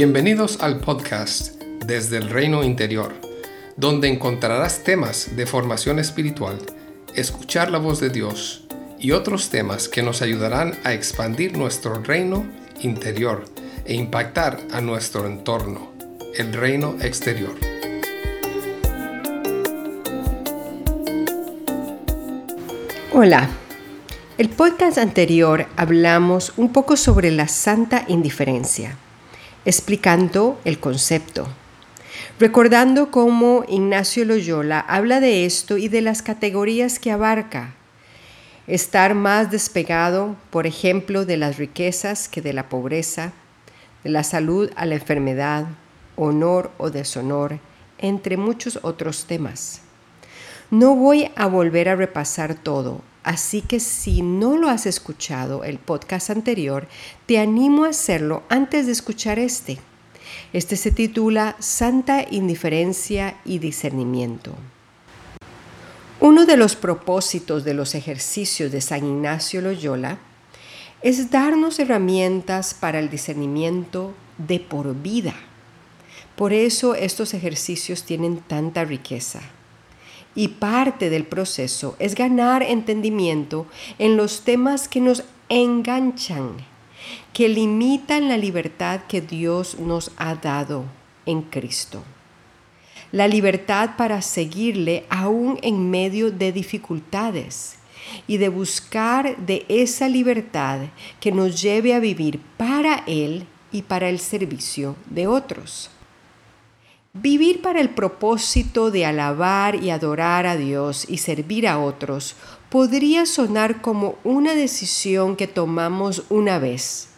Bienvenidos al podcast Desde el Reino Interior, donde encontrarás temas de formación espiritual, escuchar la voz de Dios y otros temas que nos ayudarán a expandir nuestro reino interior e impactar a nuestro entorno, el reino exterior. Hola. El podcast anterior hablamos un poco sobre la santa indiferencia explicando el concepto. Recordando cómo Ignacio Loyola habla de esto y de las categorías que abarca. Estar más despegado, por ejemplo, de las riquezas que de la pobreza, de la salud a la enfermedad, honor o deshonor, entre muchos otros temas. No voy a volver a repasar todo, Así que si no lo has escuchado el podcast anterior, te animo a hacerlo antes de escuchar este. Este se titula Santa Indiferencia y Discernimiento. Uno de los propósitos de los ejercicios de San Ignacio Loyola es darnos herramientas para el discernimiento de por vida. Por eso estos ejercicios tienen tanta riqueza y parte del proceso es ganar entendimiento en los temas que nos enganchan, que limitan la libertad que Dios nos ha dado en Cristo. La libertad para seguirle aún en medio de dificultades y de buscar de esa libertad que nos lleve a vivir para Él y para el servicio de otros. Vivir para el propósito de alabar y adorar a Dios y servir a otros podría sonar como una decisión que tomamos una vez.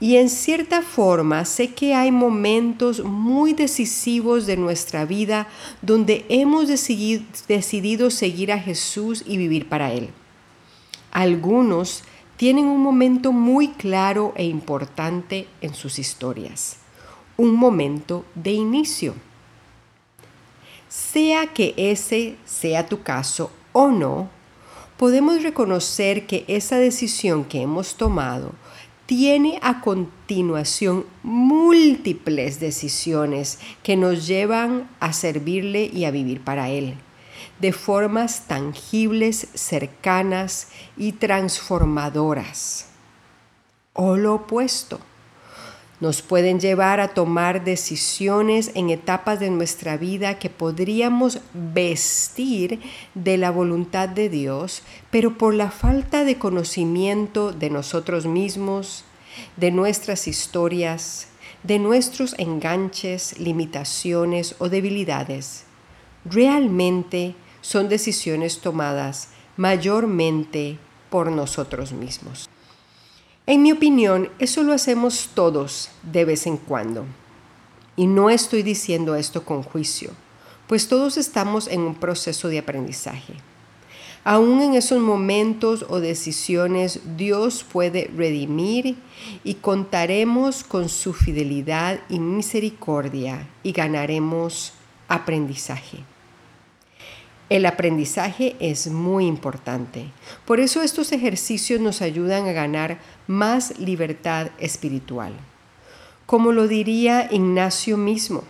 Y en cierta forma sé que hay momentos muy decisivos de nuestra vida donde hemos decidido seguir a Jesús y vivir para Él. Algunos tienen un momento muy claro e importante en sus historias un momento de inicio. Sea que ese sea tu caso o no, podemos reconocer que esa decisión que hemos tomado tiene a continuación múltiples decisiones que nos llevan a servirle y a vivir para Él, de formas tangibles, cercanas y transformadoras. O lo opuesto nos pueden llevar a tomar decisiones en etapas de nuestra vida que podríamos vestir de la voluntad de Dios, pero por la falta de conocimiento de nosotros mismos, de nuestras historias, de nuestros enganches, limitaciones o debilidades, realmente son decisiones tomadas mayormente por nosotros mismos. En mi opinión, eso lo hacemos todos de vez en cuando. Y no estoy diciendo esto con juicio, pues todos estamos en un proceso de aprendizaje. Aún en esos momentos o decisiones, Dios puede redimir y contaremos con su fidelidad y misericordia y ganaremos aprendizaje. El aprendizaje es muy importante. Por eso estos ejercicios nos ayudan a ganar más libertad espiritual. Como lo diría Ignacio mismo,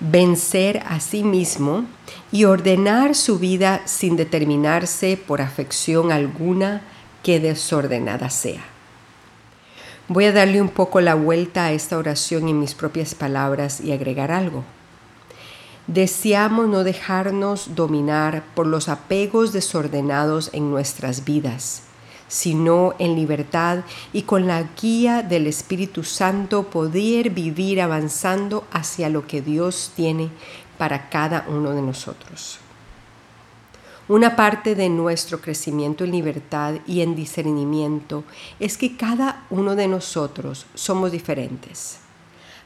vencer a sí mismo y ordenar su vida sin determinarse por afección alguna que desordenada sea. Voy a darle un poco la vuelta a esta oración en mis propias palabras y agregar algo. Deseamos no dejarnos dominar por los apegos desordenados en nuestras vidas, sino en libertad y con la guía del Espíritu Santo poder vivir avanzando hacia lo que Dios tiene para cada uno de nosotros. Una parte de nuestro crecimiento en libertad y en discernimiento es que cada uno de nosotros somos diferentes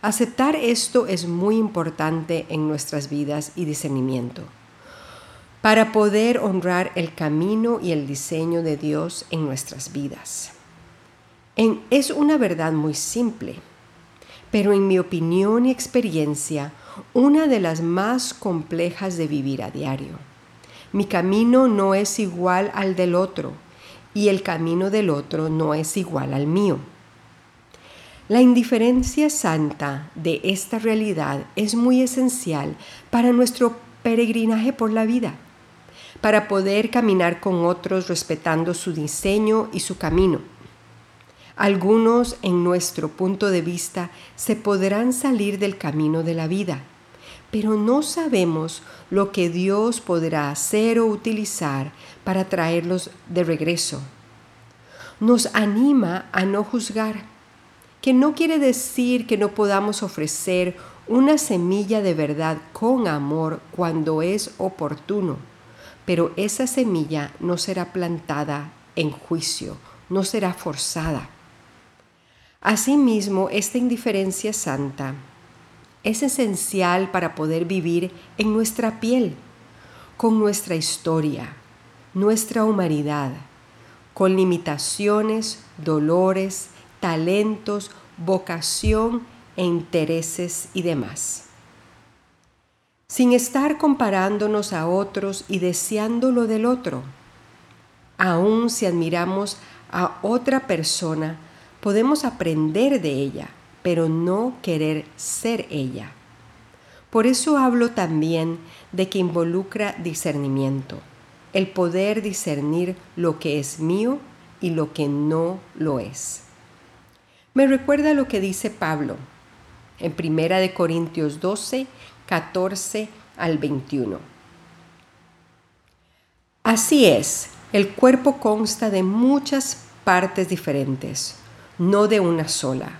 Aceptar esto es muy importante en nuestras vidas y discernimiento para poder honrar el camino y el diseño de Dios en nuestras vidas. es una verdad muy simple, pero en mi opinión y experiencia, una de las más complejas de vivir a diario. Mi camino no es igual al del otro y el camino del otro no es igual al mío. La indiferencia santa de esta realidad es muy esencial para nuestro peregrinaje por la vida, para poder caminar con otros respetando su diseño y su camino. Algunos, en nuestro punto de vista, se podrán salir del camino de la vida, pero no sabemos lo que Dios podrá hacer o utilizar para traerlos de regreso. Nos anima a no juzgar que no quiere decir que no podamos ofrecer una semilla de verdad con amor cuando es oportuno, pero esa semilla no será plantada en juicio, no será forzada. Asimismo, esta indiferencia santa es esencial para poder vivir en nuestra piel, con nuestra historia, nuestra humanidad, con limitaciones, dolores, talentos, vocación e intereses y demás. Sin estar comparándonos a otros y deseando lo del otro. Aun si admiramos a otra persona, podemos aprender de ella, pero no querer ser ella. Por eso hablo también de que involucra discernimiento, el poder discernir lo que es mío y lo que no lo es. Me recuerda lo que dice Pablo en Primera de Corintios 12, 14 al 21. Así es, el cuerpo consta de muchas partes diferentes, no de una sola.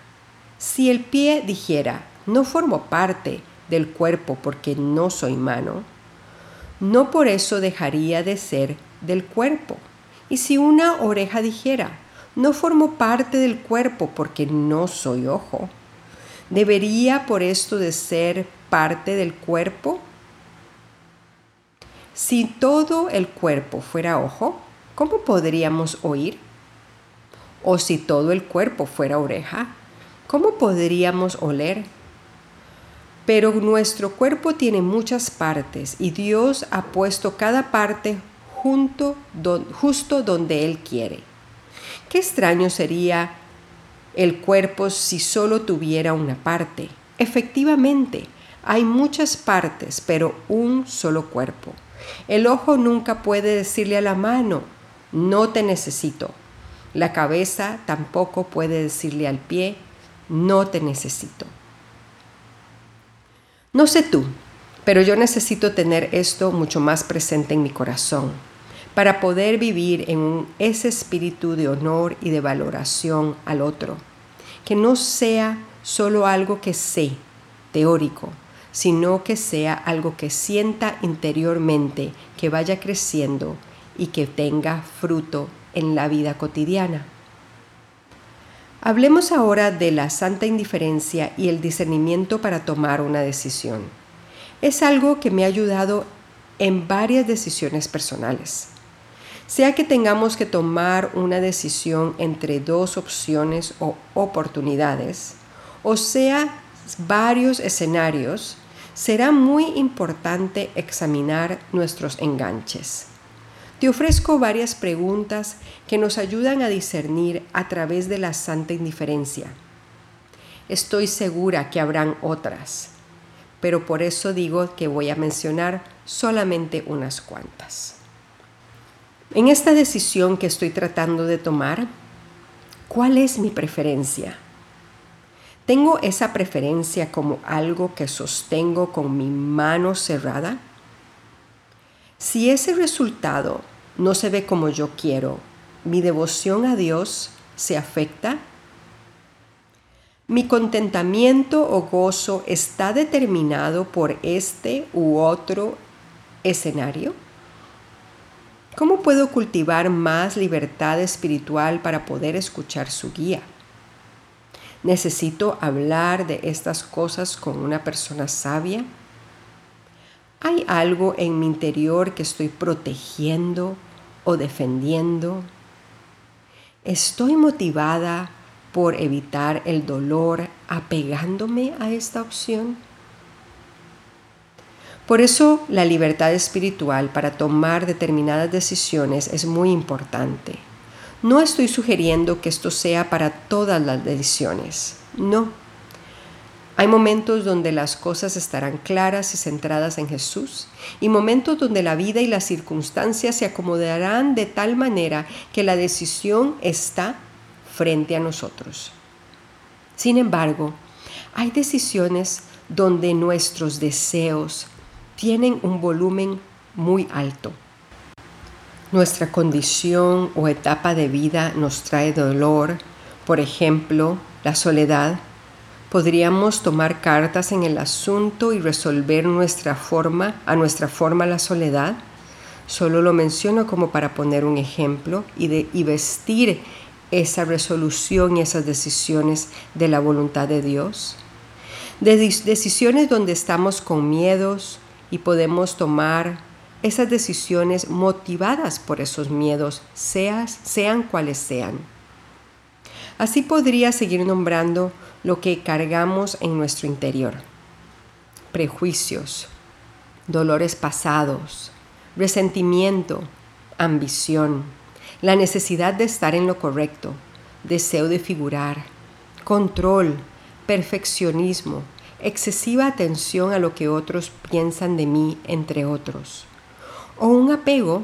Si el pie dijera, no formo parte del cuerpo porque no soy mano, no por eso dejaría de ser del cuerpo. Y si una oreja dijera, no formo parte del cuerpo porque no soy ojo. ¿Debería por esto de ser parte del cuerpo? Si todo el cuerpo fuera ojo, ¿cómo podríamos oír? O si todo el cuerpo fuera oreja, ¿cómo podríamos oler? Pero nuestro cuerpo tiene muchas partes y Dios ha puesto cada parte junto, justo donde Él quiere. Qué extraño sería el cuerpo si solo tuviera una parte. Efectivamente, hay muchas partes, pero un solo cuerpo. El ojo nunca puede decirle a la mano, no te necesito. La cabeza tampoco puede decirle al pie, no te necesito. No sé tú, pero yo necesito tener esto mucho más presente en mi corazón para poder vivir en ese espíritu de honor y de valoración al otro, que no sea solo algo que sé, teórico, sino que sea algo que sienta interiormente, que vaya creciendo y que tenga fruto en la vida cotidiana. Hablemos ahora de la santa indiferencia y el discernimiento para tomar una decisión. Es algo que me ha ayudado en varias decisiones personales. Sea que tengamos que tomar una decisión entre dos opciones o oportunidades, o sea varios escenarios, será muy importante examinar nuestros enganches. Te ofrezco varias preguntas que nos ayudan a discernir a través de la santa indiferencia. Estoy segura que habrán otras, pero por eso digo que voy a mencionar solamente unas cuantas. En esta decisión que estoy tratando de tomar, ¿cuál es mi preferencia? ¿Tengo esa preferencia como algo que sostengo con mi mano cerrada? Si ese resultado no se ve como yo quiero, ¿mi devoción a Dios se afecta? ¿Mi contentamiento o gozo está determinado por este u otro escenario? ¿Cómo puedo cultivar más libertad espiritual para poder escuchar su guía? ¿Necesito hablar de estas cosas con una persona sabia? ¿Hay algo en mi interior que estoy protegiendo o defendiendo? ¿Estoy motivada por evitar el dolor apegándome a esta opción? Por eso la libertad espiritual para tomar determinadas decisiones es muy importante. No estoy sugiriendo que esto sea para todas las decisiones, no. Hay momentos donde las cosas estarán claras y centradas en Jesús y momentos donde la vida y las circunstancias se acomodarán de tal manera que la decisión está frente a nosotros. Sin embargo, hay decisiones donde nuestros deseos tienen un volumen muy alto nuestra condición o etapa de vida nos trae dolor, por ejemplo, la soledad, podríamos tomar cartas en el asunto y resolver nuestra forma, a nuestra forma la soledad. Solo lo menciono como para poner un ejemplo y, de, y vestir esa resolución y esas decisiones de la voluntad de Dios. De decisiones donde estamos con miedos y podemos tomar esas decisiones motivadas por esos miedos, seas, sean cuales sean. Así podría seguir nombrando lo que cargamos en nuestro interior. Prejuicios, dolores pasados, resentimiento, ambición, la necesidad de estar en lo correcto, deseo de figurar, control, perfeccionismo, excesiva atención a lo que otros piensan de mí, entre otros o un apego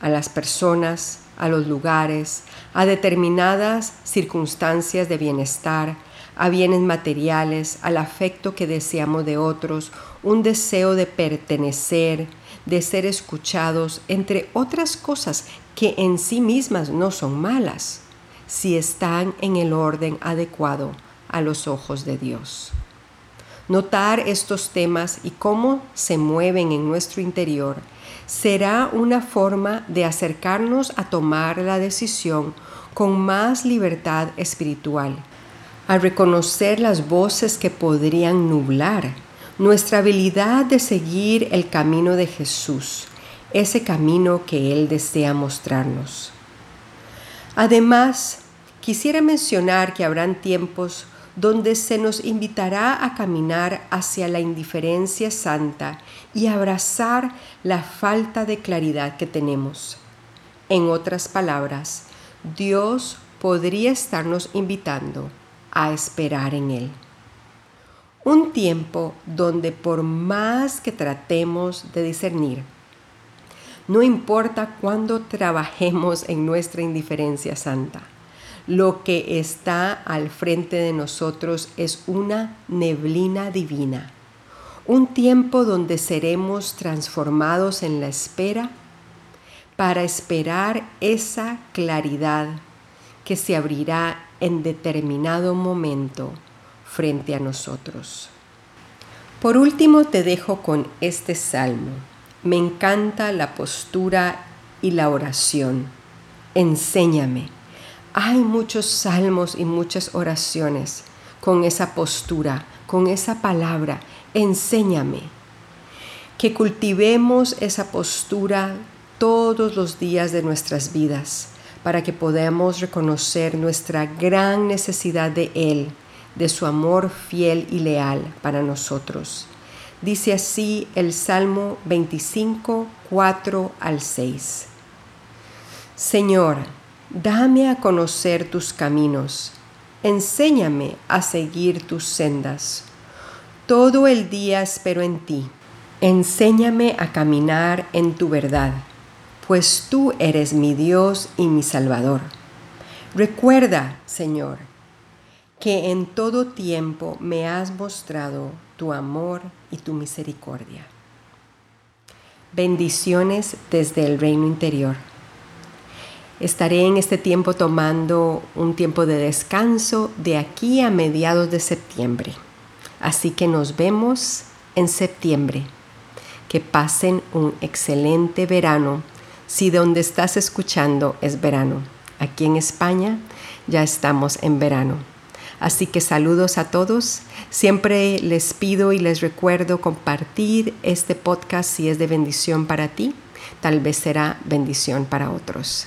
a las personas, a los lugares, a determinadas circunstancias de bienestar, a bienes materiales, al afecto que deseamos de otros, un deseo de pertenecer, de ser escuchados, entre otras cosas que en sí mismas no son malas, si están en el orden adecuado a los ojos de Dios. Notar estos temas y cómo se mueven en nuestro interior será una forma de acercarnos a tomar la decisión con más libertad espiritual, a reconocer las voces que podrían nublar nuestra habilidad de seguir el camino de Jesús, ese camino que Él desea mostrarnos. Además, quisiera mencionar que habrán tiempos donde se nos invitará a caminar hacia la indiferencia santa y abrazar la falta de claridad que tenemos. En otras palabras, Dios podría estarnos invitando a esperar en Él. Un tiempo donde por más que tratemos de discernir, no importa cuándo trabajemos en nuestra indiferencia santa, lo que está al frente de nosotros es una neblina divina, un tiempo donde seremos transformados en la espera para esperar esa claridad que se abrirá en determinado momento frente a nosotros. Por último te dejo con este salmo. Me encanta la postura y la oración. Enséñame hay muchos salmos y muchas oraciones con esa postura, con esa palabra, enséñame. Que cultivemos esa postura todos los días de nuestras vidas para que podamos reconocer nuestra gran necesidad de Él, de su amor fiel y leal para nosotros. Dice así el Salmo 25, 4 al 6. Señor, Dame a conocer tus caminos, enséñame a seguir tus sendas. Todo el día espero en ti. Enséñame a caminar en tu verdad, pues tú eres mi Dios y mi Salvador. Recuerda, Señor, que en todo tiempo me has mostrado tu amor y tu misericordia. Bendiciones desde el reino interior. Estaré en este tiempo tomando un tiempo de descanso de aquí a mediados de septiembre. Así que nos vemos en septiembre. Que pasen un excelente verano si donde estás escuchando es verano. Aquí en España ya estamos en verano. Así que saludos a todos. Siempre les pido y les recuerdo compartir este podcast si es de bendición para ti. Tal vez será bendición para otros.